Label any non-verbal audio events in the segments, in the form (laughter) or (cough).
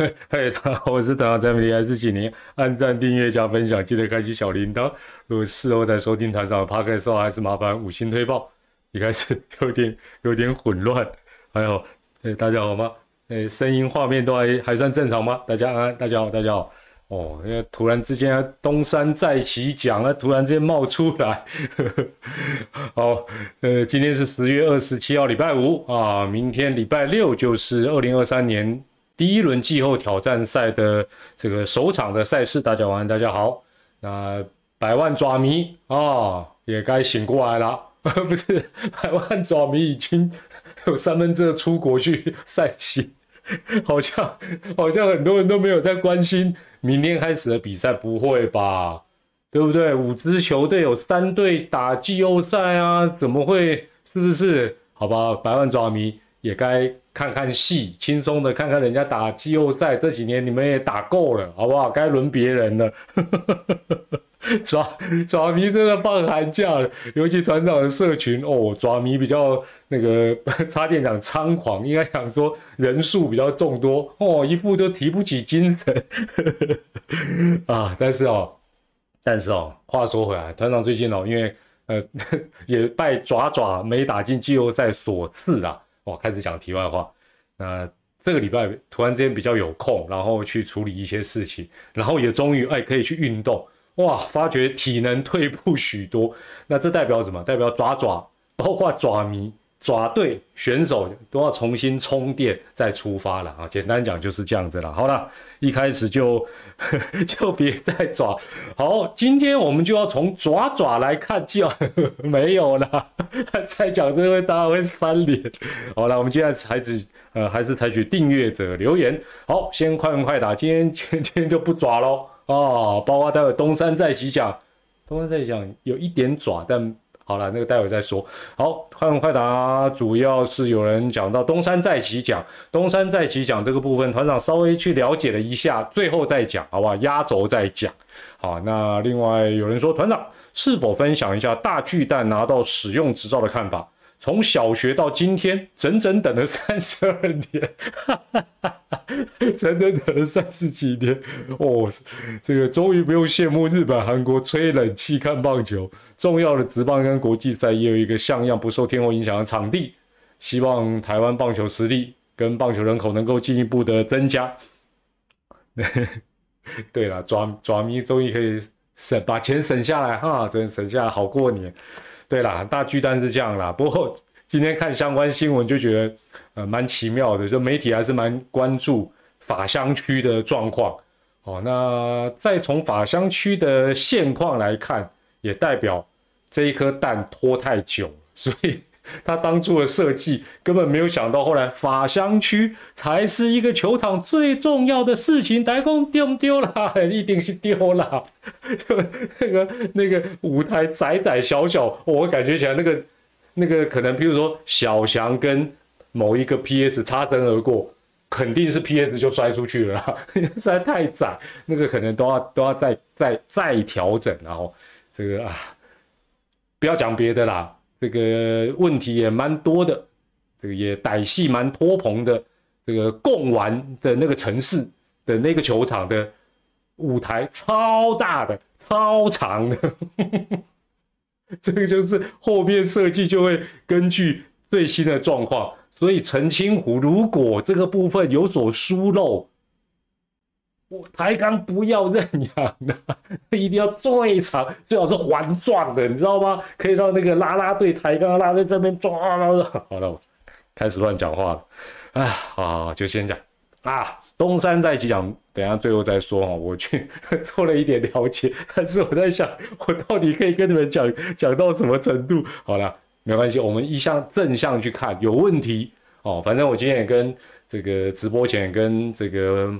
(laughs) 嘿，大家好，我是团长蔡明，还是请您按赞、订阅、加分享，记得开启小铃铛。如果事后再收听团长的 podcast 还是麻烦五星推报。一开始 (laughs) 有点有点混乱，还有，哎，大家好吗？哎，声音、画面都还还算正常吗？大家安，大家好，大家好。哦，因为突然之间东山再起讲啊，突然之间冒出来。(laughs) 好，呃，今天是十月二十七号，礼拜五啊，明天礼拜六就是二零二三年。第一轮季后挑战赛的这个首场的赛事，大家晚安，大家好。那百万爪迷啊，也该醒过来了。(laughs) 不是，百万爪迷已经有三分之二出国去赛席，(laughs) 好像好像很多人都没有在关心明天开始的比赛，不会吧？对不对？五支球队有三队打季后赛啊，怎么会？是不是？好吧，百万爪迷也该。看看戏，轻松的看看人家打季后赛。这几年你们也打够了，好不好？该轮别人了。(laughs) 爪爪迷真的放寒假了，尤其团长的社群哦，爪迷比较那个，(laughs) 差点讲猖狂，应该讲说人数比较众多哦，一副都提不起精神 (laughs) 啊。但是哦，但是哦，话说回来，团长最近哦，因为呃也拜爪爪没打进季后赛所赐啊。我，开始讲题外话。那这个礼拜突然之间比较有空，然后去处理一些事情，然后也终于哎可以去运动。哇，发觉体能退步许多。那这代表什么？代表爪爪，包括爪迷。爪队选手都要重新充电再出发了啊！简单讲就是这样子了。好了，一开始就 (laughs) 就别再爪。好，今天我们就要从爪爪来看叫 (laughs) 没有了，(laughs) 再讲这位大家会翻脸。好了，我们接下来还是呃还是采取订阅者留言。好，先快问快答，今天今天就不爪喽啊！包括待会东山再起讲，东山再起讲有一点爪，但。好了，那个待会再说。好，快问快答，主要是有人讲到东山再起讲，东山再起讲这个部分，团长稍微去了解了一下，最后再讲，好不好？压轴再讲。好，那另外有人说，团长是否分享一下大巨蛋拿到使用执照的看法？从小学到今天，整整等了 (laughs) 三十二年，(laughs) 整整等了三十几年哦，这个终于不用羡慕日本、韩国吹冷气看棒球。重要的职棒跟国际赛也有一个像样不受天候影响的场地。希望台湾棒球实力跟棒球人口能够进一步的增加。(laughs) 对了，抓抓迷终于可以省把钱省下来哈，真省下来好过年。对啦，大巨蛋是这样啦。不过今天看相关新闻就觉得，呃，蛮奇妙的。就媒体还是蛮关注法香区的状况。哦，那再从法香区的现况来看，也代表这一颗蛋拖太久，所以。他当初的设计根本没有想到，后来法香区才是一个球场最重要的事情。台工丢不丢了？(laughs) 一定是丢了。(laughs) 就那个那个舞台窄窄小小，我感觉起来那个那个可能，比如说小翔跟某一个 PS 擦身而过，肯定是 PS 就摔出去了，(laughs) 实在太窄，那个可能都要都要再再再调整。然后这个啊，不要讲别的啦。这个问题也蛮多的，这个也歹戏蛮拖棚的。这个贡丸的那个城市的那个球场的舞台超大的、超长的，(laughs) 这个就是后面设计就会根据最新的状况。所以澄清湖如果这个部分有所疏漏。抬杠不要认养的，(laughs) 一定要最长，最好是环状的，你知道吗？可以让那个拉拉队抬杠拉在这边抓。(laughs) 好了，开始乱讲话了。啊，好，就先讲啊。东山再起讲，等下最后再说哈。我去 (laughs) 做了一点了解，但是我在想，我到底可以跟你们讲讲到什么程度？好了，没关系，我们一向正向去看，有问题哦。反正我今天也跟这个直播前跟这个。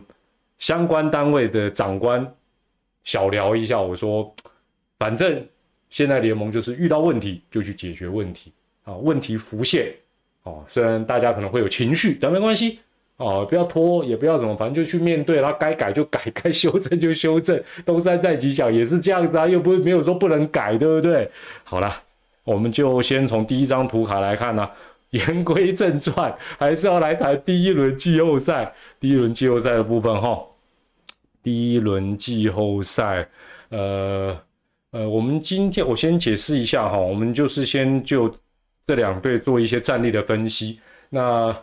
相关单位的长官小聊一下，我说，反正现在联盟就是遇到问题就去解决问题啊，问题浮现哦，虽然大家可能会有情绪，但没关系哦，不要拖，也不要怎么，反正就去面对，然后该改就改，该修正就修正。(laughs) 东山再起讲也是这样子啊，又不是没有说不能改，对不对？好了，我们就先从第一张图卡来看呢，(laughs) 言归正传，还是要来谈第一轮季后赛。第一轮季后赛的部分哈，第一轮季后赛，呃呃，我们今天我先解释一下哈，我们就是先就这两队做一些战力的分析。那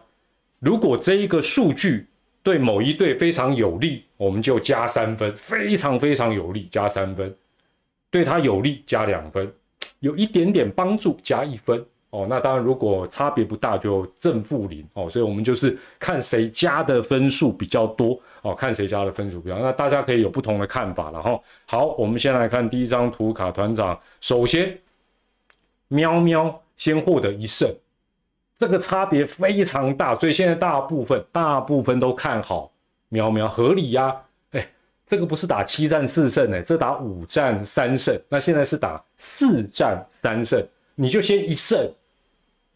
如果这一个数据对某一队非常有利，我们就加三分，非常非常有利加三分；对他有利加两分，有一点点帮助加一分。哦，那当然，如果差别不大，就正负零哦。所以我们就是看谁加的分数比较多哦，看谁家的分数比较。那大家可以有不同的看法了哈。好，我们先来看第一张图卡，团长首先，喵喵先获得一胜，这个差别非常大，所以现在大部分大部分都看好喵喵，合理呀。哎，这个不是打七战四胜哎，这打五战三胜，那现在是打四战三胜。你就先一胜，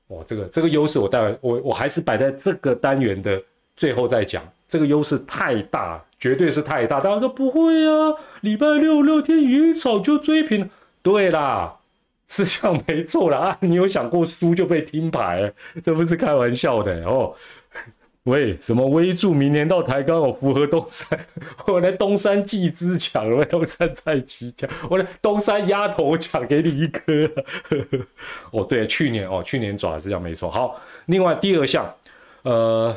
哦，这个这个优势我待会我我还是摆在这个单元的最后再讲，这个优势太大，绝对是太大。大家说不会啊，礼拜六六天一早就追平，对啦，是这样没错啦啊，你有想过输就被听牌？这不是开玩笑的哦。(laughs) 喂，什么微助明年到台钢我，符合东山，(laughs) 我来东山季之奖，我东山再起奖，我来东山鸭头抢给你一颗。(laughs) 哦，对，去年哦，去年爪是这样没错。好，另外第二项，呃，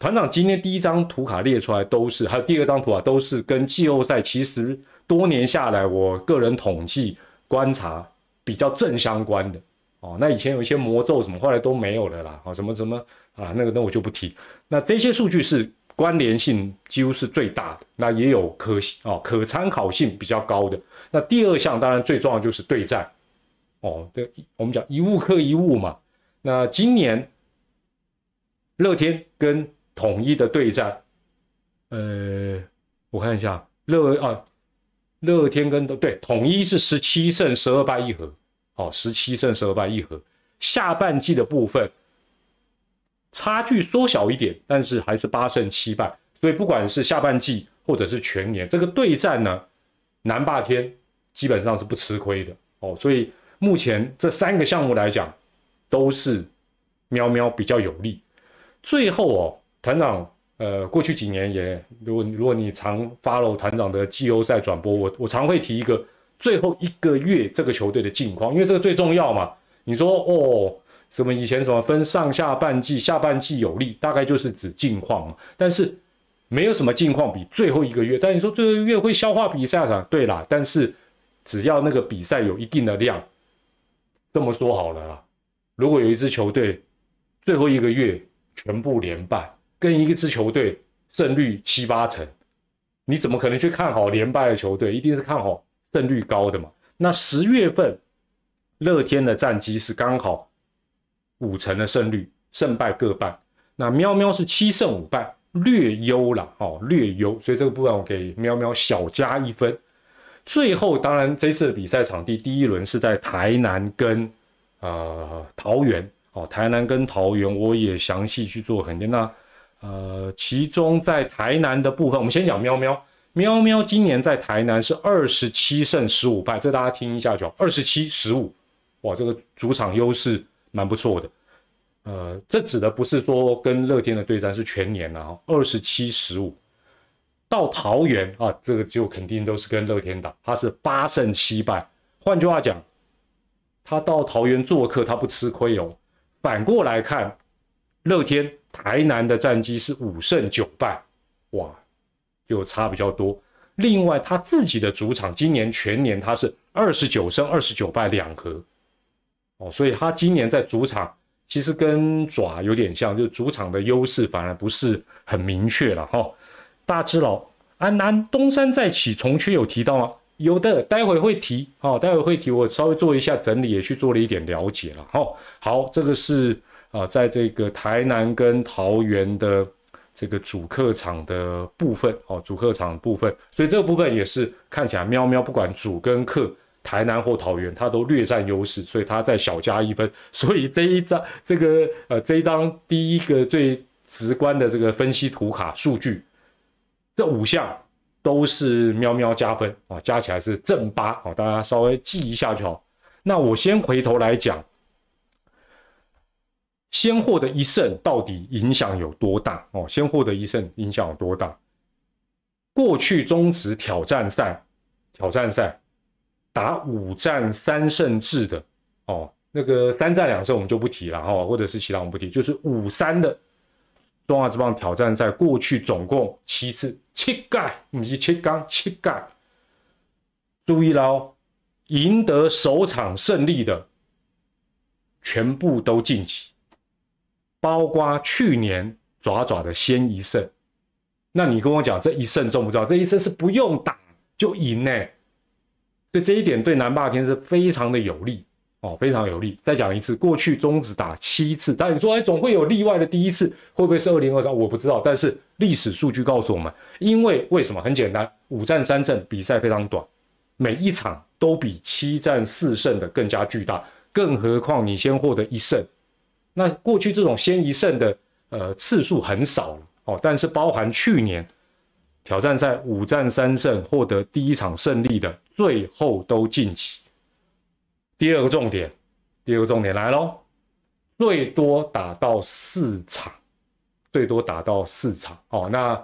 团长今天第一张图卡列出来都是，还有第二张图啊，都是跟季后赛其实多年下来，我个人统计观察比较正相关的。哦，那以前有一些魔咒什么，后来都没有了啦。哦，什么什么啊，那个那我就不提。那这些数据是关联性几乎是最大的，那也有可哦可参考性比较高的。那第二项当然最重要就是对战。哦，对，我们讲一物克一物嘛。那今年乐天跟统一的对战，呃，我看一下乐啊，乐天跟对统一是十七胜十二败一和。哦，十七胜十二败一和，下半季的部分差距缩小一点，但是还是八胜七败。所以不管是下半季或者是全年，这个对战呢，南霸天基本上是不吃亏的哦。所以目前这三个项目来讲，都是喵喵比较有利。最后哦，团长，呃，过去几年也，如果如果你常 follow 团长的季后赛转播，我我常会提一个。最后一个月这个球队的近况，因为这个最重要嘛。你说哦，什么以前什么分上下半季，下半季有利，大概就是指近况嘛。但是没有什么近况比最后一个月。但你说最后一个月会消化比赛啊？对啦，但是只要那个比赛有一定的量，这么说好了啦。如果有一支球队最后一个月全部连败，跟一支球队胜率七八成，你怎么可能去看好连败的球队？一定是看好。胜率高的嘛，那十月份乐天的战绩是刚好五成的胜率，胜败各半。那喵喵是七胜五败，略优了哦，略优。所以这个部分我给喵喵小加一分。最后，当然这次的比赛场地第一轮是在台南跟呃桃园哦，台南跟桃园我也详细去做肯定。那呃，其中在台南的部分，我们先讲喵喵。喵喵今年在台南是二十七胜十五败，这大家听一下就好。二十七十五，哇，这个主场优势蛮不错的。呃，这指的不是说跟乐天的对战，是全年啊，二十七十五。到桃园啊，这个就肯定都是跟乐天打，他是八胜七败。换句话讲，他到桃园做客，他不吃亏哦。反过来看，乐天台南的战绩是五胜九败，哇。就差比较多。另外，他自己的主场今年全年他是二十九胜二十九败两和，哦，所以他今年在主场其实跟爪有点像，就主场的优势反而不是很明确了哈。大只佬安南东山再起重缺有提到吗？有的，待会会提哦，待会会提，我稍微做一下整理，也去做了一点了解了哈。好，这个是啊，在这个台南跟桃园的。这个主客场的部分哦，主客场部分，所以这个部分也是看起来喵喵不管主跟客，台南或桃园，它都略占优势，所以它再小加一分。所以这一张这个呃这一张第一个最直观的这个分析图卡数据，这五项都是喵喵加分啊，加起来是正八啊，大家稍微记一下就好。那我先回头来讲，先获得一胜到底影响有多大？哦，先获得一胜影响有多大？过去中职挑战赛，挑战赛打五战三胜制的，哦，那个三战两胜我们就不提了哈，或者是其他我们不提，就是五三的中华职棒挑战赛，过去总共七次，七盖，不是七缸，七盖。注意喽，赢得首场胜利的全部都晋级，包括去年爪爪的先一胜。那你跟我讲这一胜重不重要？这一胜是不用打就赢呢，所以这一点对南霸天是非常的有利哦，非常有利。再讲一次，过去中止打七次，但你说哎，总会有例外的第一次，会不会是二零二三？我不知道，但是历史数据告诉我们，因为为什么？很简单，五战三胜，比赛非常短，每一场都比七战四胜的更加巨大，更何况你先获得一胜，那过去这种先一胜的呃次数很少了。哦，但是包含去年挑战赛五战三胜获得第一场胜利的，最后都晋级。第二个重点，第二个重点来喽，最多打到四场，最多打到四场。哦，那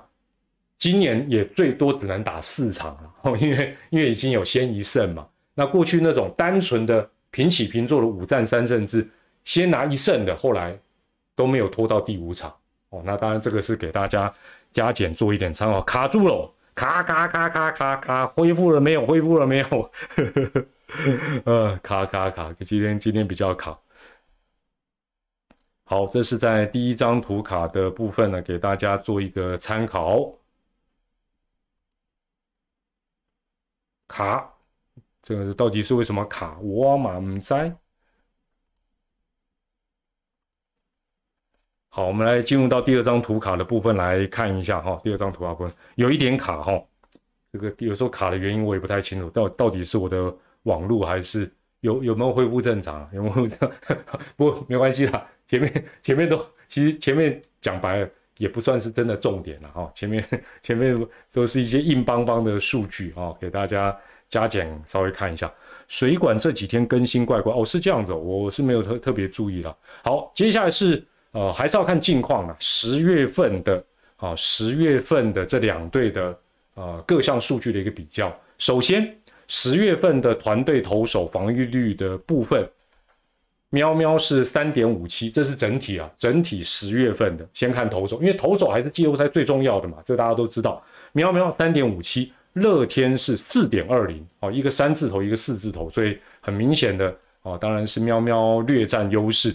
今年也最多只能打四场了。因为因为已经有先一胜嘛。那过去那种单纯的平起平坐的五战三胜制，先拿一胜的，后来都没有拖到第五场。哦，那当然，这个是给大家加减做一点参考。卡住了，卡卡卡卡卡卡，恢复了没有？恢复了没有？(laughs) 呃，卡卡卡，今天今天比较卡。好，这是在第一张图卡的部分呢，给大家做一个参考。卡，这个到底是为什么卡？我嘛唔好，我们来进入到第二张图卡的部分来看一下哈。第二张图卡部分有一点卡哈，这个有时候卡的原因我也不太清楚，到到底是我的网络还是有有没有恢复正常？有没有这样？(laughs) 不过没关系啦，前面前面都其实前面讲白了也不算是真的重点了哈。前面 (laughs) 前面都是一些硬邦邦的数据啊，给大家加减稍微看一下。水管这几天更新怪怪哦，是这样子，我是没有特特别注意了。好，接下来是。呃，还是要看近况了。十月份的啊，十月份的这两队的呃各项数据的一个比较。首先，十月份的团队投手防御率的部分，喵喵是三点五七，这是整体啊，整体十月份的。先看投手，因为投手还是季后赛最重要的嘛，这大家都知道。喵喵三点五七，乐天是四点二零，哦，一个三字头，一个四字头，所以很明显的哦，当然是喵喵略占优势。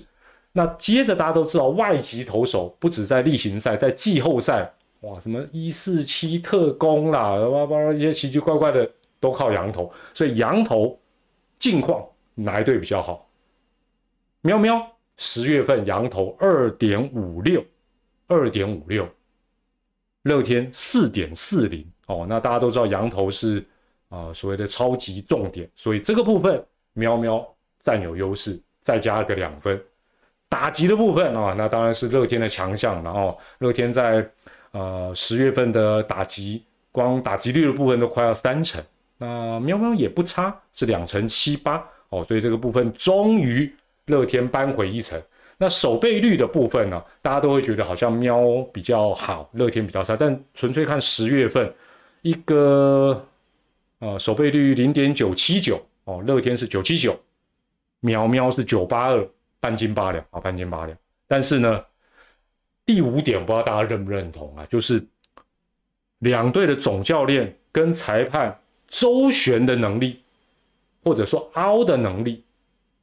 那接着大家都知道，外籍投手不止在例行赛，在季后赛，哇，什么一四七特工啦，哇哇一些奇奇怪怪的都靠羊头，所以羊头近况哪一队比较好？喵喵，十月份羊头二点五六，二点五六，乐天四点四零，哦，那大家都知道羊头是啊所谓的超级重点，所以这个部分喵喵占有优势，再加个两分。打击的部分啊，那当然是乐天的强项。然后乐天在呃十月份的打击，光打击率的部分都快要三成。那喵喵也不差，是两成七八哦。所以这个部分终于乐天扳回一城。那守备率的部分呢，大家都会觉得好像喵比较好，乐天比较差。但纯粹看十月份一个呃守备率零点九七九哦，乐天是九七九，喵喵是九八二。半斤八两啊，半斤八两。但是呢，第五点不知道大家认不认同啊，就是两队的总教练跟裁判周旋的能力，或者说凹的能力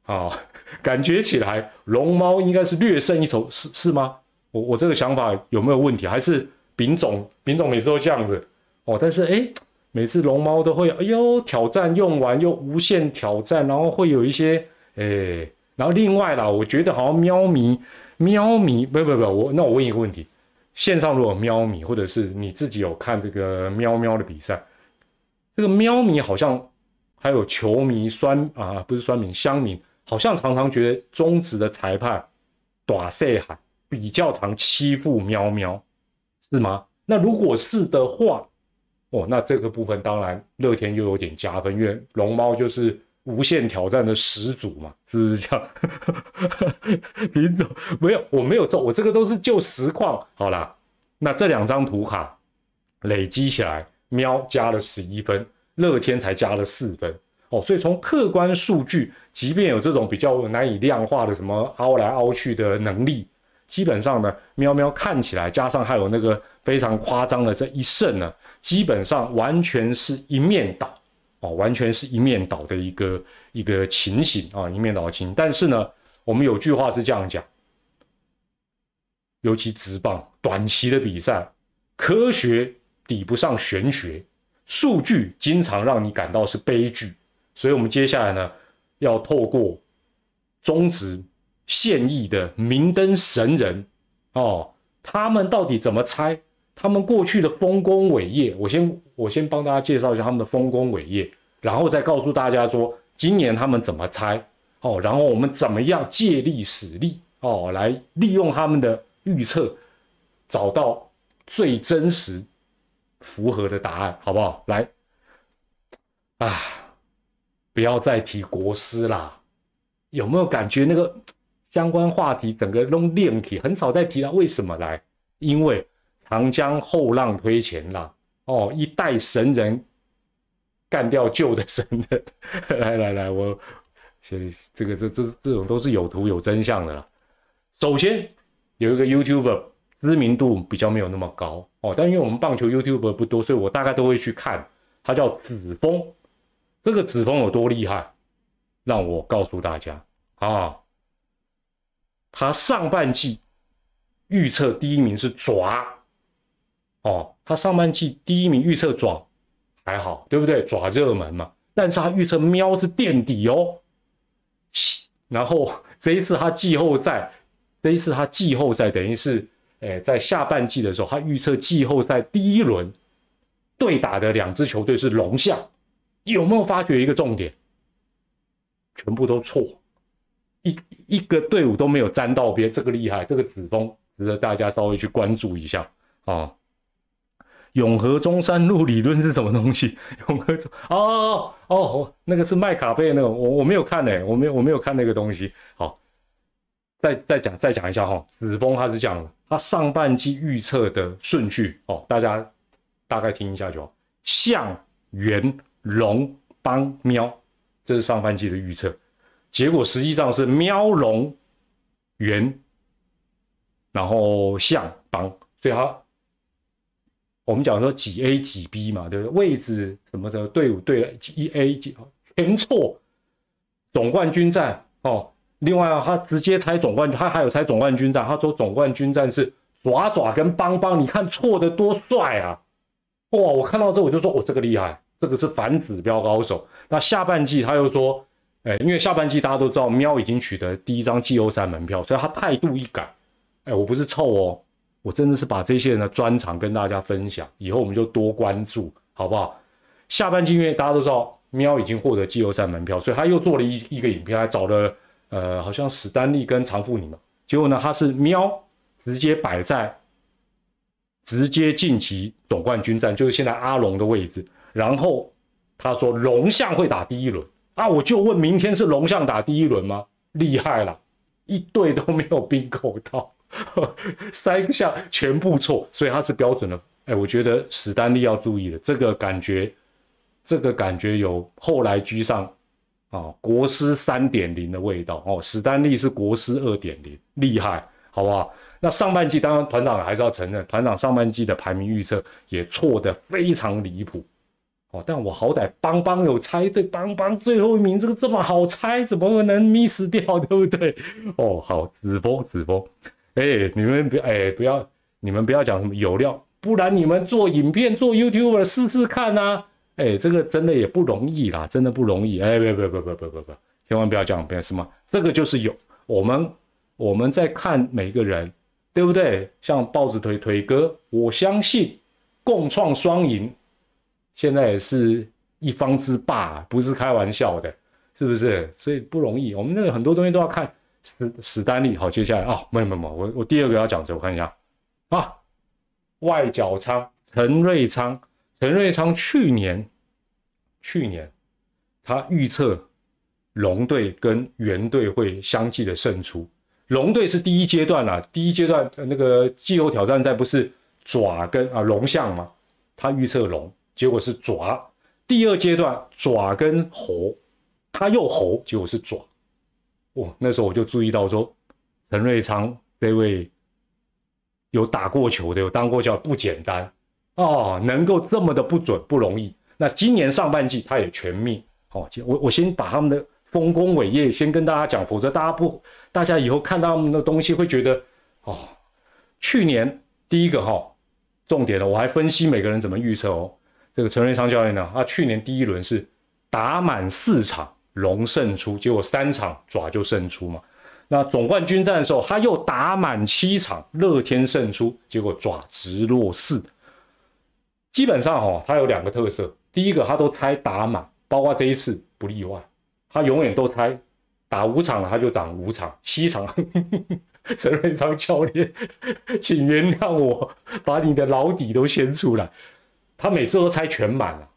啊，(laughs) 感觉起来龙猫应该是略胜一筹，是是吗？我我这个想法有没有问题？还是丙总丙总每次都这样子哦？但是哎，每次龙猫都会哎呦挑战用完又无限挑战，然后会有一些哎。然后另外啦，我觉得好像喵咪，喵咪，不不不，我那我问一个问题，线上如果喵咪，或者是你自己有看这个喵喵的比赛，这个喵咪好像还有球迷酸啊，不是酸民乡民，好像常常觉得中职的裁判短赛海比较常欺负喵喵，是吗？那如果是的话，哦，那这个部分当然乐天又有点加分，因为龙猫就是。无限挑战的始祖嘛，是不是这样？(laughs) 品种没有，我没有做，我这个都是就实况。好啦，那这两张图卡累积起来，喵加了十一分，乐天才加了四分。哦，所以从客观数据，即便有这种比较难以量化的什么凹来凹去的能力，基本上呢，喵喵看起来加上还有那个非常夸张的这一胜呢，基本上完全是一面倒，哦，完全是一面倒的一个一个情形啊，一面倒的情。但是呢，我们有句话是这样讲，尤其直棒短期的比赛，科学抵不上玄学，数据经常让你感到是悲剧。所以，我们接下来呢，要透过中职现役的明灯神人哦，他们到底怎么猜？他们过去的丰功伟业，我先我先帮大家介绍一下他们的丰功伟业，然后再告诉大家说，今年他们怎么猜哦，然后我们怎么样借力使力哦，来利用他们的预测，找到最真实符合的答案，好不好？来，啊。不要再提国师啦，有没有感觉那个相关话题整个弄练体很少再提了？为什么来？因为长江后浪推前浪哦，一代神人干掉旧的神人。(laughs) 来来来，我这这个这这这种都是有图有真相的啦。首先有一个 YouTuber 知名度比较没有那么高哦，但因为我们棒球 YouTuber 不多，所以我大概都会去看。他叫子峰。这个子峰有多厉害？让我告诉大家啊，他上半季预测第一名是爪哦，他上半季第一名预测爪还好，对不对？爪热门嘛，但是他预测喵是垫底哦。然后这一次他季后赛，这一次他季后赛等于是，哎，在下半季的时候，他预测季后赛第一轮对打的两支球队是龙象。有没有发觉一个重点？全部都错，一一个队伍都没有沾到边，这个厉害，这个子峰值得大家稍微去关注一下啊。永和中山路理论是什么东西？(laughs) 永和中哦哦哦，那个是麦卡贝那个，我我没有看呢，我没有我没有看那个东西。好，再再讲再讲一下哈，子峰他是这样的，他上半季预测的顺序哦，大家大概听一下就好，象圆。龙帮喵，这是上半季的预测，结果实际上是喵龙圆，然后象帮，所以他我们讲说几 A 几 B 嘛，对不对？位置什么的队伍对了一 A 几全错，总冠军战哦。另外啊，他直接猜总冠军，他还有猜总冠军战，他说总冠军战是爪爪跟邦邦，你看错的多帅啊！哇，我看到这我就说，我这个厉害。这个是反指标高手。那下半季他又说，哎，因为下半季大家都知道，喵已经取得第一张季后赛门票，所以他态度一改，哎，我不是臭哦，我真的是把这些人的专长跟大家分享，以后我们就多关注，好不好？下半季因为大家都知道，喵已经获得季后赛门票，所以他又做了一一个影片，还找了呃，好像史丹利跟常富你们，结果呢，他是喵直接摆在直接晋级总冠军战，就是现在阿龙的位置。然后他说龙象会打第一轮啊，我就问明天是龙象打第一轮吗？厉害了，一队都没有并购到，(laughs) 三项全部错，所以他是标准的。哎，我觉得史丹利要注意的，这个感觉，这个感觉有后来居上啊，国师三点零的味道哦。史丹利是国师二点零，厉害，好不好？那上半季当然团长还是要承认，团长上半季的排名预测也错得非常离谱。哦，但我好歹邦邦有猜对，邦邦最后一名，这个这么好猜，怎么能 miss 掉，对不对？哦，好，直播直播，哎，你们不哎不要，你们不要讲什么有料，不然你们做影片做 YouTuber 试试看呐，哎，这个真的也不容易啦，真的不容易，哎，不要不要不要不不不要，千万不要讲，不要什么，这个就是有我们我们在看每个人，对不对？像豹子腿腿哥，我相信共创双赢。现在也是一方之霸，不是开玩笑的，是不是？所以不容易。我们那个很多东西都要看史史丹利。好，接下来啊，没有没有，我我第二个要讲的，我看一下啊，外角仓陈瑞昌，陈瑞昌去年去年他预测龙队跟猿队会相继的胜出。龙队是第一阶段啦，第一阶段那个季后挑战赛不是爪跟啊龙象吗？他预测龙，结果是爪。第二阶段爪跟猴，他又猴，结果是爪。哇，那时候我就注意到说，陈瑞昌这位有打过球的，有当过教不简单哦，能够这么的不准不容易。那今年上半季他也全灭。哦，我我先把他们的。丰功伟业，先跟大家讲，否则大家不，大家以后看到他们的东西会觉得，哦，去年第一个哈，重点了，我还分析每个人怎么预测哦。这个陈瑞昌教练呢，他去年第一轮是打满四场龙胜出，结果三场爪就胜出嘛。那总冠军战的时候，他又打满七场乐天胜出，结果爪直落四。基本上哈，他有两个特色，第一个他都猜打满，包括这一次不例外。他永远都猜打五场了，他就打五场、七场。(laughs) 陈瑞昌教练，请原谅我把你的老底都掀出来。他每次都猜全满了，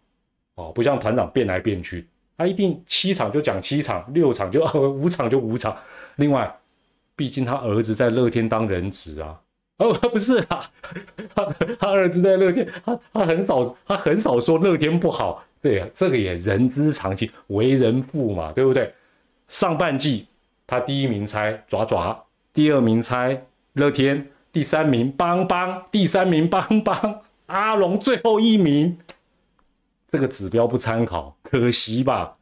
哦，不像团长变来变去，他一定七场就讲七场，六场就 (laughs) 五场就五场。另外，毕竟他儿子在乐天当人质啊，哦，不是啊，他他儿子在乐天，他他很少他很少说乐天不好。这这个也人之常情，为人父嘛，对不对？上半季他第一名猜爪爪，第二名猜乐天，第三名邦邦，第三名邦邦，阿龙最后一名。这个指标不参考，可惜吧？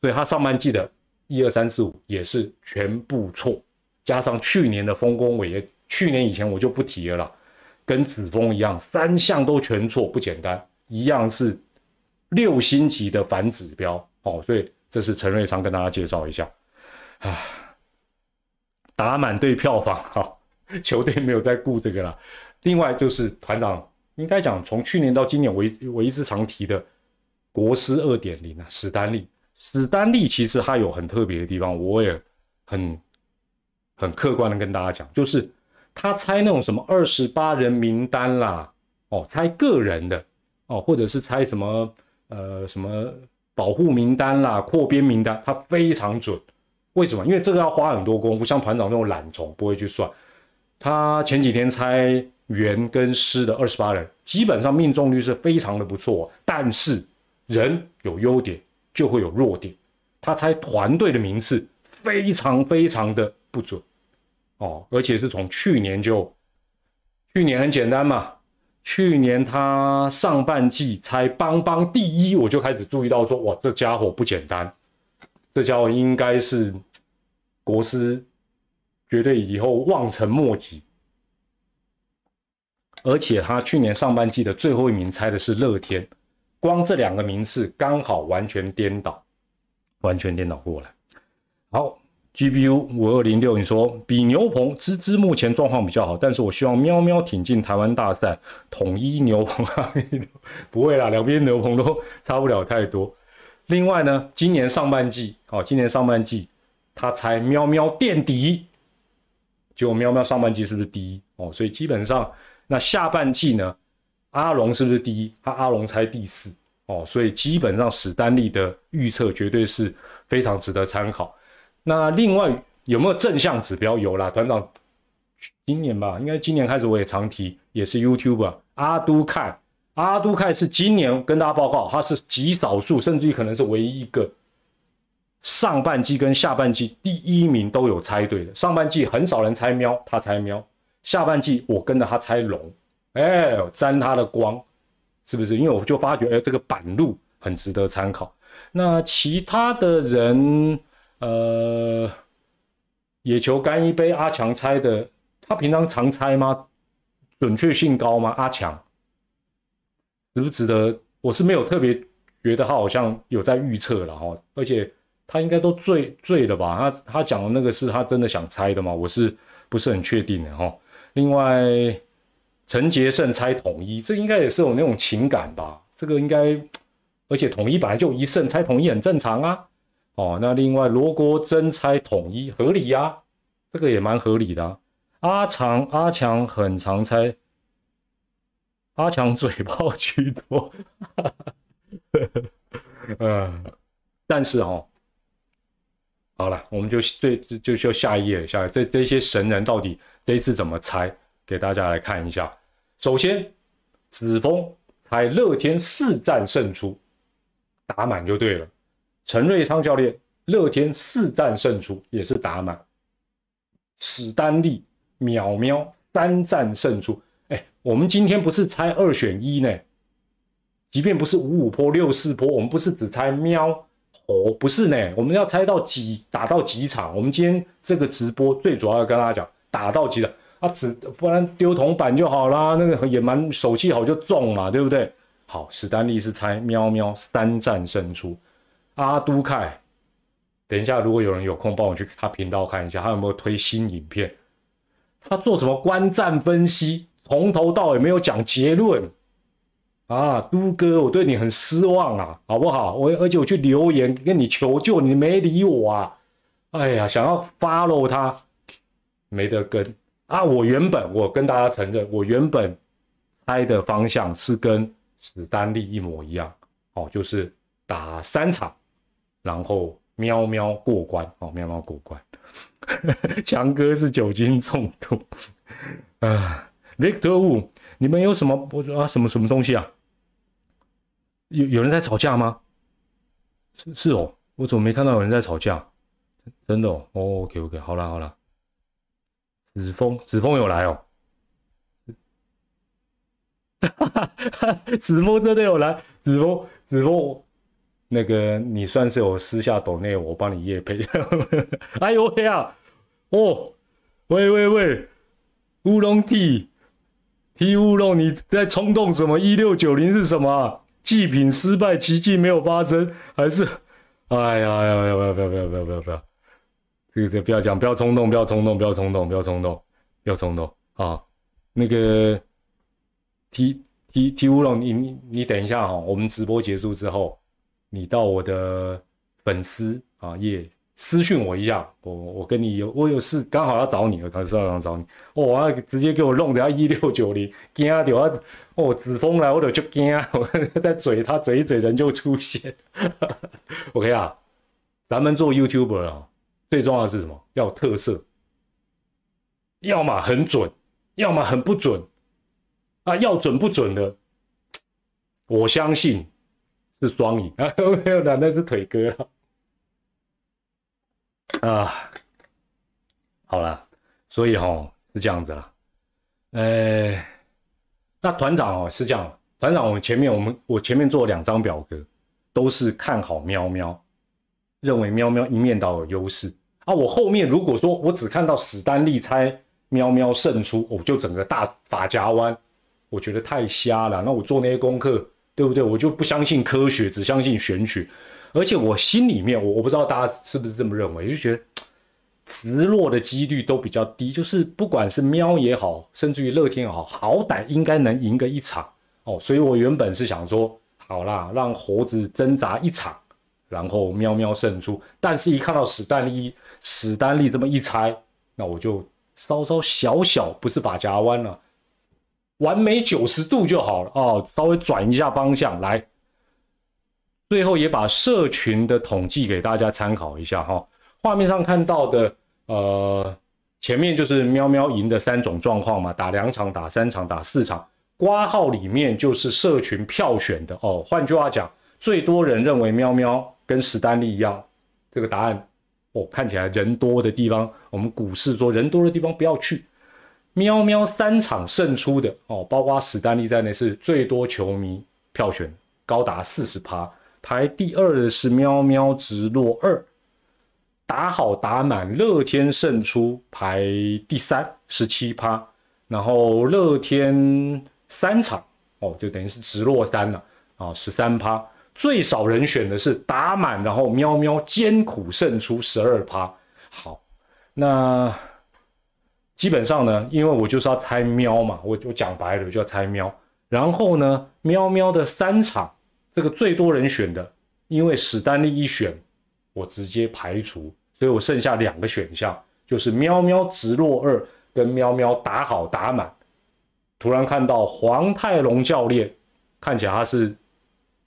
所以他上半季的一二三四五也是全部错，加上去年的丰功伟业，去年以前我就不提了啦，跟子峰一样，三项都全错，不简单，一样是。六星级的反指标哦，所以这是陈瑞昌跟大家介绍一下啊，打满对票房哈，球队没有再顾这个了。另外就是团长应该讲，从去年到今年，我我一直常提的国师二点零啊，史丹利，史丹利其实他有很特别的地方，我也很很客观的跟大家讲，就是他猜那种什么二十八人名单啦，哦，猜个人的哦，或者是猜什么。呃，什么保护名单啦、扩编名单，他非常准。为什么？因为这个要花很多功夫，像团长那种懒虫不会去算。他前几天猜圆跟师的二十八人，基本上命中率是非常的不错。但是人有优点，就会有弱点。他猜团队的名次非常非常的不准哦，而且是从去年就，去年很简单嘛。去年他上半季才邦邦第一，我就开始注意到说，哇，这家伙不简单，这家伙应该是国师，绝对以后望尘莫及。而且他去年上半季的最后一名猜的是乐天，光这两个名次刚好完全颠倒，完全颠倒过来。好。GBU 五二零六，你说比牛棚芝芝目前状况比较好，但是我希望喵喵挺进台湾大赛，统一牛棚 (laughs) 不会啦，两边牛棚都差不了太多。另外呢，今年上半季，哦，今年上半季他猜喵喵垫底，结果喵喵上半季是不是第一？哦，所以基本上那下半季呢，阿龙是不是第一？他阿龙猜第四，哦，所以基本上史丹利的预测绝对是非常值得参考。那另外有没有正向指标？有啦，团长，今年吧，应该今年开始我也常提，也是 YouTube 阿都看，阿都看是今年跟大家报告，他是极少数，甚至于可能是唯一一个上半季跟下半季第一名都有猜对的。上半季很少人猜喵，他猜喵；下半季我跟着他猜龙，哎，沾他的光，是不是？因为我就发觉，哎，这个板路很值得参考。那其他的人。呃，野球干一杯，阿强猜的，他平常常猜吗？准确性高吗？阿强值不值得？我是没有特别觉得他好像有在预测了哈，而且他应该都醉醉了吧？他他讲的那个是他真的想猜的吗？我是不是很确定的哈？另外，陈杰胜猜统一，这应该也是有那种情感吧？这个应该，而且统一本来就一胜，猜统一很正常啊。哦，那另外罗国珍猜统一合理呀，这个也蛮合理的。阿强阿强很常猜，阿强嘴炮居多，嗯，(laughs) 但是哦，好了，我们就最就就下一页，下这这些神人到底这一次怎么猜？给大家来看一下。首先，子峰猜乐天四战胜出，打满就对了。陈瑞昌教练，乐天四战胜出也是打满。史丹利淼淼三战胜出，哎，我们今天不是猜二选一呢？即便不是五五坡六四坡，我们不是只猜喵。哦，不是呢，我们要猜到几打到几场。我们今天这个直播最主要要跟大家讲，打到急了啊，只不然丢铜板就好啦。那个也蛮手气好就中嘛，对不对？好，史丹利是猜喵喵三战胜出。阿都凯，等一下，如果有人有空帮我去他频道看一下，他有没有推新影片？他做什么观战分析，从头到尾没有讲结论。啊，都哥，我对你很失望啊，好不好？我而且我去留言跟你求救，你没理我啊！哎呀，想要 follow 他，没得跟啊！我原本我跟大家承认，我原本猜的方向是跟史丹利一模一样，哦，就是打三场，然后喵喵过关，哦，喵喵过关。(laughs) 强哥是酒精中毒啊，Victor Wu，你们有什么我啊什么什么东西啊？有有人在吵架吗？是是哦，我怎么没看到有人在吵架？真的哦，OK OK，好了好了。子枫子枫有来哦，哈 (laughs) 哈子枫真的有来，子枫子枫，那个你算是有私下抖内，我帮你夜配。(laughs) 哎呦喂啊！哦，喂喂喂，乌龙 T T 乌龙，你在冲动什么？一六九零是什么？祭品失败，奇迹没有发生，还是，哎呀，哎呀，不要不要不要不要不要不要，这个不要讲，不要冲动，不要冲动，不要冲动，不要冲动，不要冲动啊！那个提提提乌龙，你你你等一下哈，我们直播结束之后，你到我的粉丝啊页。私讯我一下，我我跟你有我有事，刚好要找你，我刚是要找你，哦，我要直接给我弄下一六九零，惊啊！我哦，子枫来我就就惊啊！我 (laughs) 在嘴他嘴一嘴人就出现，(laughs) OK 啊？咱们做 YouTuber 啊，最重要的是什么？要有特色，要么很准，要么很不准啊！要准不准的，我相信是双赢啊！(laughs) 没有的，那是腿哥啊。啊，好了，所以哈是这样子啦，呃，那团长哦是这样，团长，我们前面我们我前面做两张表格，都是看好喵喵，认为喵喵一面倒有优势啊。我后面如果说我只看到史丹利猜喵喵胜出，我就整个大法夹弯，我觉得太瞎了。那我做那些功课，对不对？我就不相信科学，只相信玄学。而且我心里面，我我不知道大家是不是这么认为，就觉得直落的几率都比较低，就是不管是喵也好，甚至于乐天也好，好歹应该能赢个一场哦。所以我原本是想说，好啦，让猴子挣扎一场，然后喵喵胜出。但是，一看到史丹利史丹利这么一猜，那我就稍稍小小不是把夹弯了，完美九十度就好了哦，稍微转一下方向来。最后也把社群的统计给大家参考一下哈，画面上看到的，呃，前面就是喵喵赢的三种状况嘛，打两场、打三场、打四场，挂号里面就是社群票选的哦。换句话讲，最多人认为喵喵跟史丹利一样，这个答案哦，看起来人多的地方，我们股市说人多的地方不要去。喵喵三场胜出的哦，包括史丹利在内是最多球迷票选，高达四十趴。排第二的是喵喵直落二，打好打满乐天胜出排第三十七趴，然后乐天三场哦，就等于是直落三了啊，十三趴。最少人选的是打满，然后喵喵艰苦胜出十二趴。好，那基本上呢，因为我就是要猜喵嘛，我我讲白了就要猜喵，然后呢，喵喵的三场。这个最多人选的，因为史丹利一选，我直接排除，所以我剩下两个选项，就是喵喵直落二跟喵喵打好打满。突然看到黄泰龙教练，看起来他是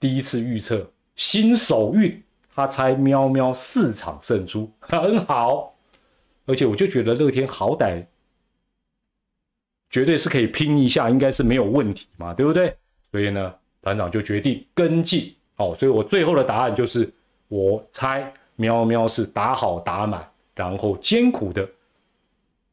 第一次预测新手运他猜喵喵四场胜出，(laughs) 很好。而且我就觉得乐天好歹绝对是可以拼一下，应该是没有问题嘛，对不对？所以呢，团长就决定跟进。好，所以我最后的答案就是我猜喵喵是打好打满，然后艰苦的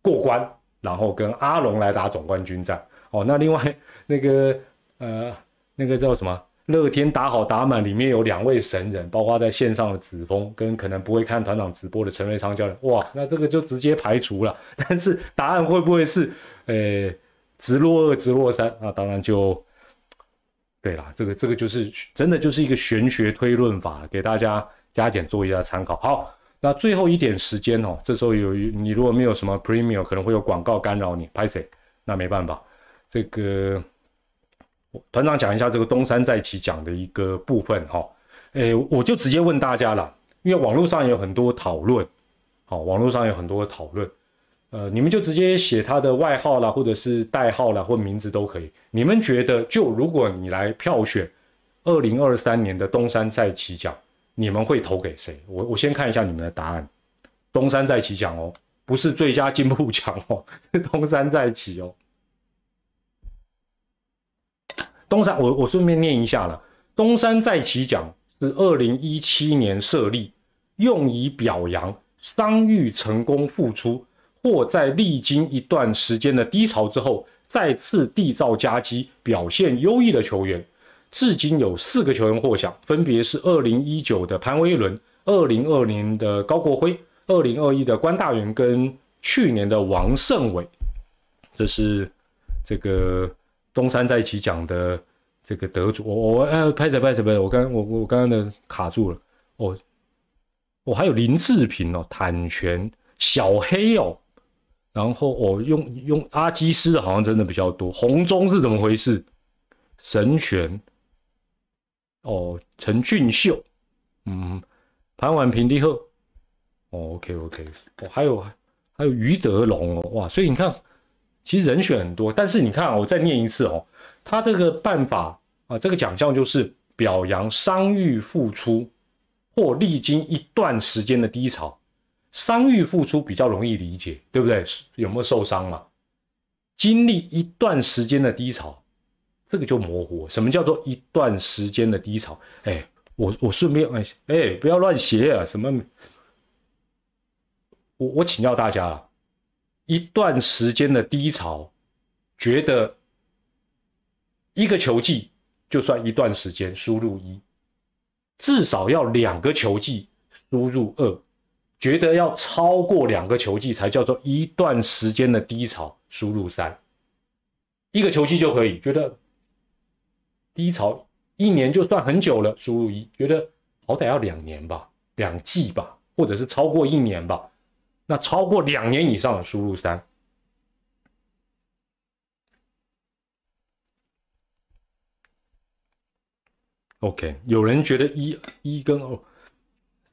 过关，然后跟阿龙来打总冠军战。哦，那另外那个呃那个叫什么？乐天打好打满，里面有两位神人，包括在线上的子峰跟可能不会看团长直播的陈瑞昌教练。哇，那这个就直接排除了。(laughs) 但是答案会不会是呃直落二直落三？那当然就对了。这个这个就是真的就是一个玄学推论法，给大家加减做一下参考。好，那最后一点时间哦，这时候有你如果没有什么 premium，可能会有广告干扰你拍谁？那没办法，这个。团长讲一下这个东山再起讲的一个部分哈，诶，我就直接问大家了，因为网络上有很多讨论，好，网络上有很多讨论，呃，你们就直接写他的外号啦，或者是代号啦，或名字都可以。你们觉得，就如果你来票选二零二三年的东山再起奖，你们会投给谁？我我先看一下你们的答案。东山再起奖哦，不是最佳进步奖哦，是东山再起哦。东山，我我顺便念一下了。东山再起奖是二零一七年设立，用以表扬伤愈成功复出，或在历经一段时间的低潮之后，再次缔造佳绩、表现优异的球员。至今有四个球员获奖，分别是二零一九的潘威伦、二零二零的高国辉、二零二一的关大元跟去年的王胜伟。这是这个。东山再起讲的这个得主，我我哎拍着拍着拍着，我刚我我刚刚的卡住了哦，我还有林志平哦，坦拳小黑哦，然后我用用阿基斯好像真的比较多，红中是怎么回事？神拳哦，陈俊秀，嗯，潘婉平的贺，OK OK，哦还有还有于德龙哦，哇，所以你看。其实人选很多，但是你看，我再念一次哦，他这个办法啊，这个奖项就是表扬伤愈复出或历经一段时间的低潮。伤愈复出比较容易理解，对不对？有没有受伤嘛？经历一段时间的低潮，这个就模糊。什么叫做一段时间的低潮？哎，我我顺便哎哎，不要乱写啊！什么？我我请教大家了。一段时间的低潮，觉得一个球季就算一段时间输入一，至少要两个球季输入二，觉得要超过两个球季才叫做一段时间的低潮输入三，一个球季就可以觉得低潮一年就算很久了输入一，觉得好歹要两年吧，两季吧，或者是超过一年吧。那超过两年以上的输入三，OK。有人觉得一一跟二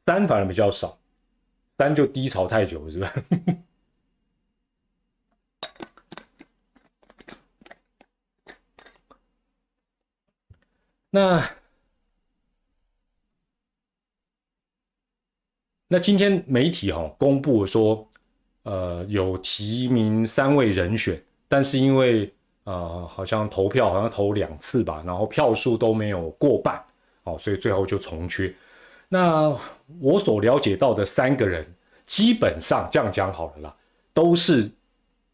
三反而比较少，三就低潮太久是吧？(laughs) 那。那今天媒体哈公布说，呃，有提名三位人选，但是因为呃好像投票好像投两次吧，然后票数都没有过半，哦，所以最后就重缺。那我所了解到的三个人，基本上这样讲好了啦，都是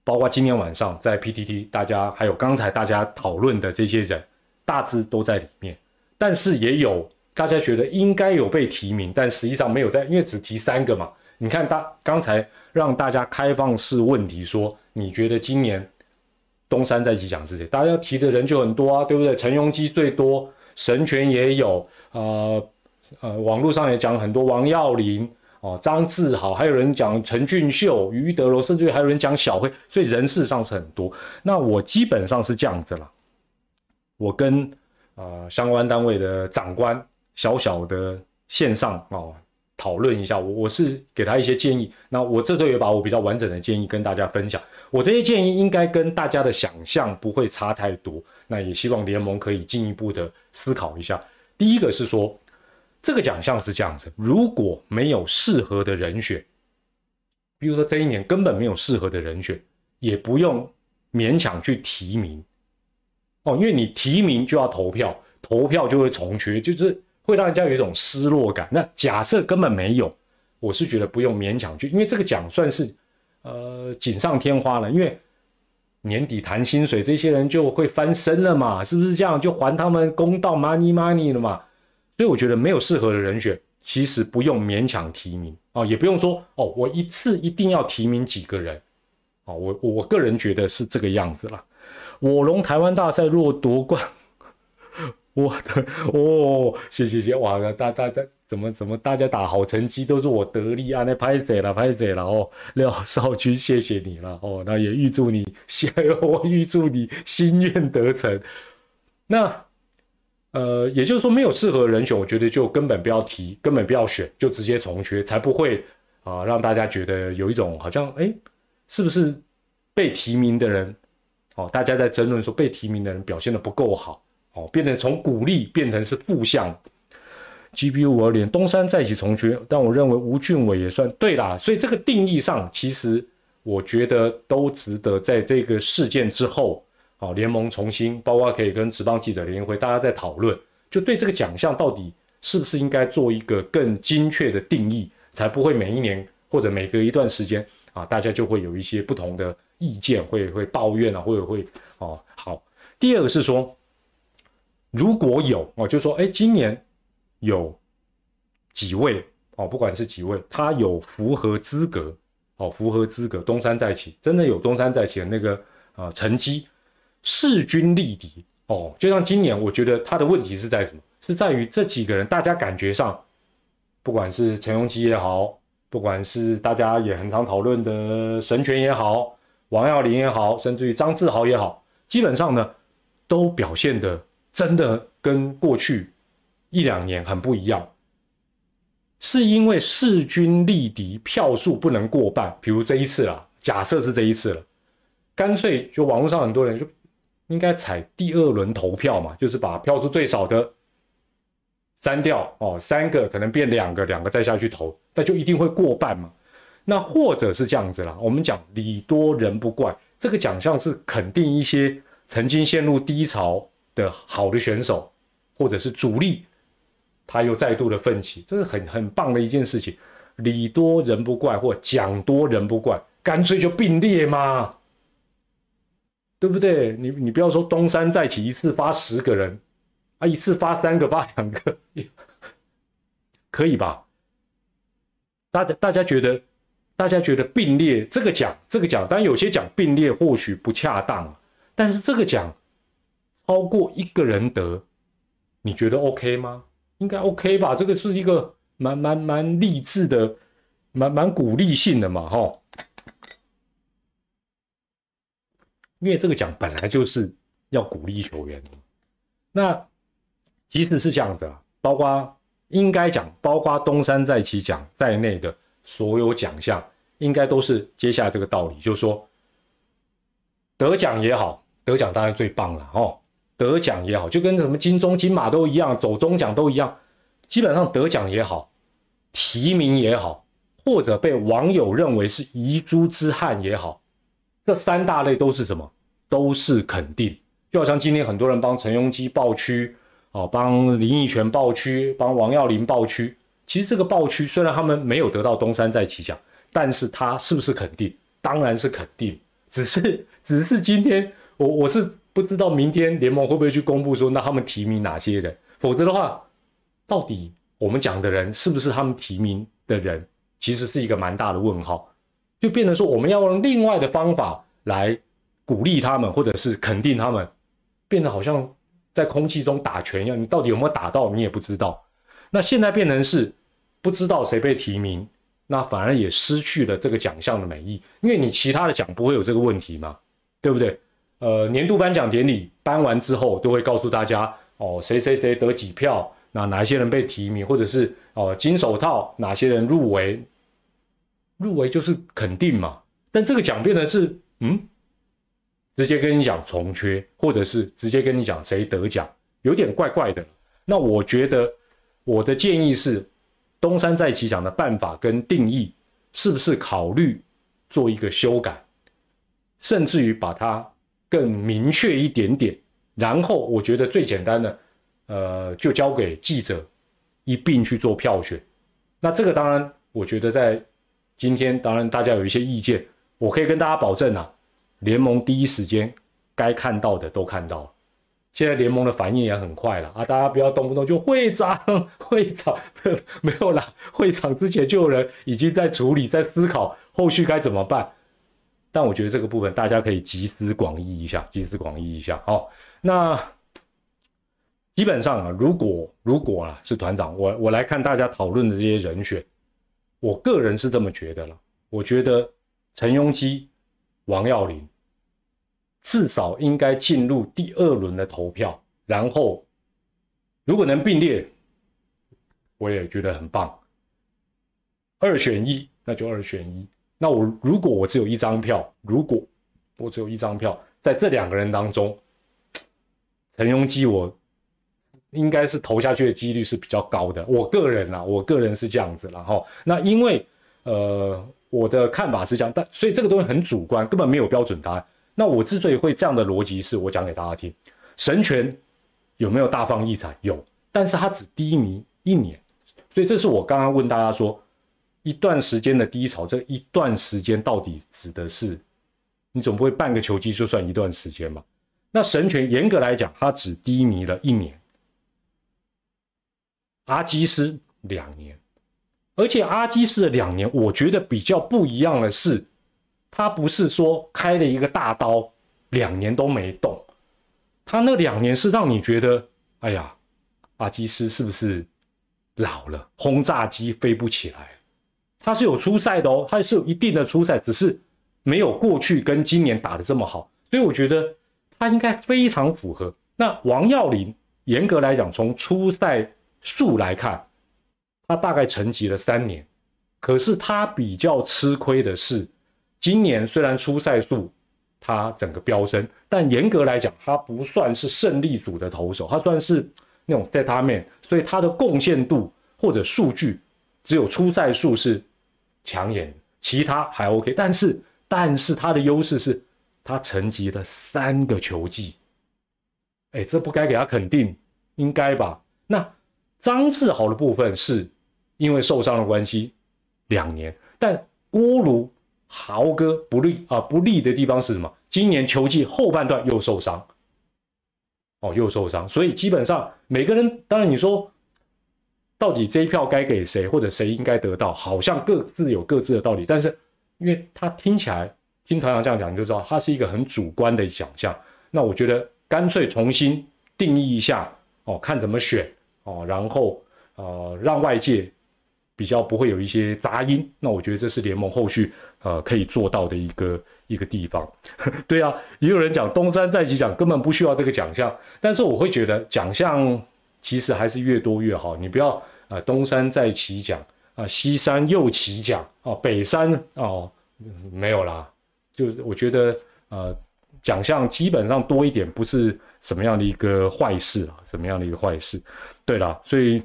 包括今天晚上在 PTT 大家还有刚才大家讨论的这些人，大致都在里面，但是也有。大家觉得应该有被提名，但实际上没有在，因为只提三个嘛。你看，大刚才让大家开放式问题，说你觉得今年东山再起奖是谁？大家提的人就很多啊，对不对？陈庸基最多，神权也有，呃呃，网络上也讲很多，王耀林哦，张志豪，还有人讲陈俊秀、于德罗，甚至还有人讲小辉，所以人事上是很多。那我基本上是这样子了，我跟呃相关单位的长官。小小的线上啊讨论一下，我我是给他一些建议。那我这周也把我比较完整的建议跟大家分享。我这些建议应该跟大家的想象不会差太多。那也希望联盟可以进一步的思考一下。第一个是说，这个奖项是这样子：如果没有适合的人选，比如说这一年根本没有适合的人选，也不用勉强去提名哦，因为你提名就要投票，投票就会重缺，就是会让人家有一种失落感。那假设根本没有，我是觉得不用勉强去，因为这个奖算是呃锦上添花了，因为。年底谈薪水，这些人就会翻身了嘛？是不是这样？就还他们公道，money money 了嘛？所以我觉得没有适合的人选，其实不用勉强提名哦，也不用说哦，我一次一定要提名几个人哦。我我个人觉得是这个样子啦。我龙台湾大赛若夺冠，我的 (laughs) 哦，谢谢谢哇，大大家。怎么怎么大家打好成绩都是我得力啊？那拍谁了？拍谁了？哦，廖少军，谢谢你了哦。那也预祝你，(laughs) 我预祝你心愿得成。那呃，也就是说没有适合人选，我觉得就根本不要提，根本不要选，就直接重缺，才不会啊让大家觉得有一种好像哎，是不是被提名的人哦？大家在争论说被提名的人表现的不够好哦，变成从鼓励变成是负向。G P U 五二零东山再起重缺，但我认为吴俊伟也算对啦，所以这个定义上，其实我觉得都值得在这个事件之后，啊，联盟重新，包括可以跟职棒记者联会，大家在讨论，就对这个奖项到底是不是应该做一个更精确的定义，才不会每一年或者每隔一段时间啊，大家就会有一些不同的意见，会会抱怨啊，或者会哦好。第二个是说，如果有哦，就说哎，今年。有几位哦，不管是几位，他有符合资格哦，符合资格东山再起，真的有东山再起的那个啊成绩，势均力敌哦。就像今年，我觉得他的问题是在什么？是在于这几个人，大家感觉上，不管是陈永基也好，不管是大家也很常讨论的神权也好，王耀林也好，甚至于张志豪也好，基本上呢，都表现的真的跟过去。一两年很不一样，是因为势均力敌，票数不能过半。比如这一次啦，假设是这一次了，干脆就网络上很多人就应该采第二轮投票嘛，就是把票数最少的删掉哦，三个可能变两个，两个再下去投，那就一定会过半嘛。那或者是这样子啦，我们讲礼多人不怪，这个奖项是肯定一些曾经陷入低潮的好的选手，或者是主力。他又再度的奋起，这是很很棒的一件事情。礼多人不怪，或奖多人不怪，干脆就并列嘛，对不对？你你不要说东山再起一次发十个人，啊，一次发三个发两个，(laughs) 可以吧？大家大家觉得，大家觉得并列这个奖，这个奖，当然有些奖并列或许不恰当，但是这个奖超过一个人得，你觉得 OK 吗？应该 OK 吧？这个是一个蛮蛮蛮励志的，蛮蛮鼓励性的嘛，哈。因为这个奖本来就是要鼓励球员。那即使是这样的，包括应该讲，包括东山再起奖在内的所有奖项，应该都是接下来这个道理，就是说得奖也好，得奖当然最棒了，哦。得奖也好，就跟什么金钟、金马都一样，走中奖都一样。基本上得奖也好，提名也好，或者被网友认为是遗珠之憾也好，这三大类都是什么？都是肯定。就好像今天很多人帮陈庸基报区，哦，帮林奕泉报区，帮王耀林报区。其实这个报区虽然他们没有得到东山再起奖，但是他是不是肯定？当然是肯定。只是，只是今天我我是。不知道明天联盟会不会去公布说，那他们提名哪些人？否则的话，到底我们讲的人是不是他们提名的人，其实是一个蛮大的问号。就变成说，我们要用另外的方法来鼓励他们，或者是肯定他们，变得好像在空气中打拳一样。你到底有没有打到，你也不知道。那现在变成是不知道谁被提名，那反而也失去了这个奖项的美意，因为你其他的奖不会有这个问题嘛，对不对？呃，年度颁奖典礼颁完之后，都会告诉大家哦，谁谁谁得几票，那哪些人被提名，或者是哦金手套，哪些人入围，入围就是肯定嘛。但这个奖变的是，嗯，直接跟你讲重缺，或者是直接跟你讲谁得奖，有点怪怪的。那我觉得，我的建议是，东山再起奖的办法跟定义是不是考虑做一个修改，甚至于把它更明确一点点。然后我觉得最简单的，呃，就交给记者一并去做票选。那这个当然，我觉得在今天，当然大家有一些意见，我可以跟大家保证啊，联盟第一时间该看到的都看到。现在联盟的反应也很快了啊，大家不要动不动就会长 (laughs) 会长 (laughs) 没有啦，会长之前就有人已经在处理，在思考后续该怎么办。但我觉得这个部分大家可以集思广益一下，集思广益一下。好，那基本上啊，如果如果啊是团长，我我来看大家讨论的这些人选，我个人是这么觉得了。我觉得陈庸基、王耀林至少应该进入第二轮的投票，然后如果能并列，我也觉得很棒。二选一，那就二选一。那我如果我只有一张票，如果我只有一张票，在这两个人当中，陈庸基我应该是投下去的几率是比较高的。我个人啊，我个人是这样子了哈。那因为呃我的看法是这样，但所以这个东西很主观，根本没有标准答案。那我之所以会这样的逻辑，是我讲给大家听。神权有没有大放异彩？有，但是他只低迷一年，所以这是我刚刚问大家说。一段时间的低潮，这一段时间到底指的是，你总不会半个球季就算一段时间吧？那神权严格来讲，他只低迷了一年，阿基斯两年，而且阿基斯的两年，我觉得比较不一样的是，他不是说开了一个大刀，两年都没动，他那两年是让你觉得，哎呀，阿基斯是不是老了，轰炸机飞不起来？他是有出赛的哦，他是有一定的出赛，只是没有过去跟今年打的这么好，所以我觉得他应该非常符合。那王耀林严格来讲，从出赛数来看，他大概沉寂了三年，可是他比较吃亏的是，今年虽然出赛数他整个飙升，但严格来讲，他不算是胜利组的投手，他算是那种 set man，所以他的贡献度或者数据只有出赛数是。抢眼，其他还 OK，但是但是他的优势是，他沉寂了三个球季，哎，这不该给他肯定，应该吧？那张志豪的部分是因为受伤的关系，两年，但锅炉豪哥不利啊，不利的地方是什么？今年球季后半段又受伤，哦，又受伤，所以基本上每个人，当然你说。到底这一票该给谁，或者谁应该得到？好像各自有各自的道理，但是因为他听起来听团长这样讲，你就知道他是一个很主观的想象。那我觉得干脆重新定义一下哦，看怎么选哦，然后呃让外界比较不会有一些杂音。那我觉得这是联盟后续呃可以做到的一个一个地方。(laughs) 对啊，也有人讲东山再起奖根本不需要这个奖项，但是我会觉得奖项其实还是越多越好。你不要。啊，东山再起奖啊，西山又起奖哦，北山哦，没有啦，就我觉得呃，奖项基本上多一点不是什么样的一个坏事啊，什么样的一个坏事？对了，所以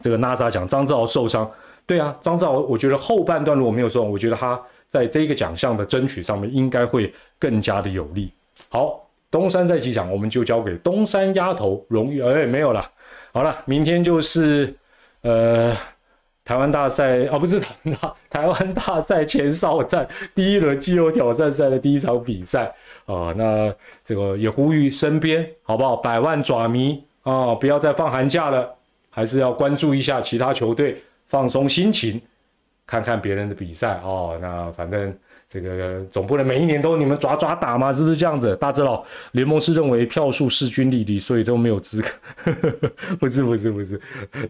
这个纳扎奖张志豪受伤，对啊，张志豪我觉得后半段如果没有受伤，我觉得他在这个奖项的争取上面应该会更加的有利。好，东山再起奖我们就交给东山丫头荣誉，哎，没有了，好了，明天就是。呃，台湾大赛啊，不是台大台湾大赛前哨战第一轮肌肉挑战赛的第一场比赛啊，那这个也呼吁身边好不好？百万爪迷啊，不要再放寒假了，还是要关注一下其他球队，放松心情，看看别人的比赛哦。那反正。这个总不能每一年都你们抓抓打吗？是不是这样子？大智佬联盟是认为票数势均力敌，所以都没有资格。(laughs) 不是不是不是，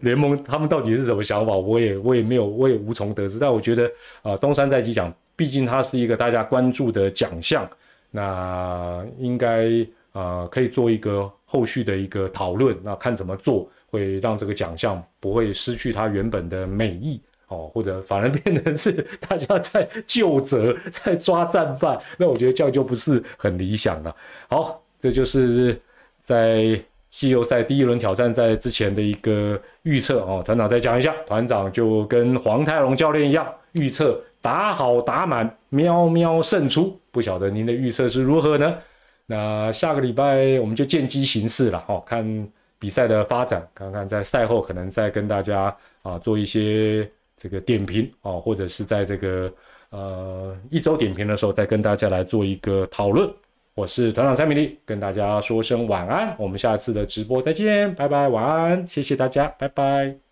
联盟他们到底是什么想法？我也我也没有我也无从得知。但我觉得啊，东山再起奖，毕竟它是一个大家关注的奖项，那应该啊可以做一个后续的一个讨论。那看怎么做会让这个奖项不会失去它原本的美意。哦，或者反而变成是 (laughs) 大家在就责，在抓战犯，那我觉得这样就不是很理想了。好，这就是在季后赛第一轮挑战赛之前的一个预测哦，团长再讲一下，团长就跟黄泰龙教练一样，预测打好打满，喵喵胜出。不晓得您的预测是如何呢？那下个礼拜我们就见机行事了哈，看比赛的发展，看看在赛后可能再跟大家啊做一些这个点评哦，或者是在这个呃一周点评的时候再跟大家来做一个讨论。我是团长蔡明丽，跟大家说声晚安，我们下次的直播再见，拜拜，晚安，谢谢大家，拜拜。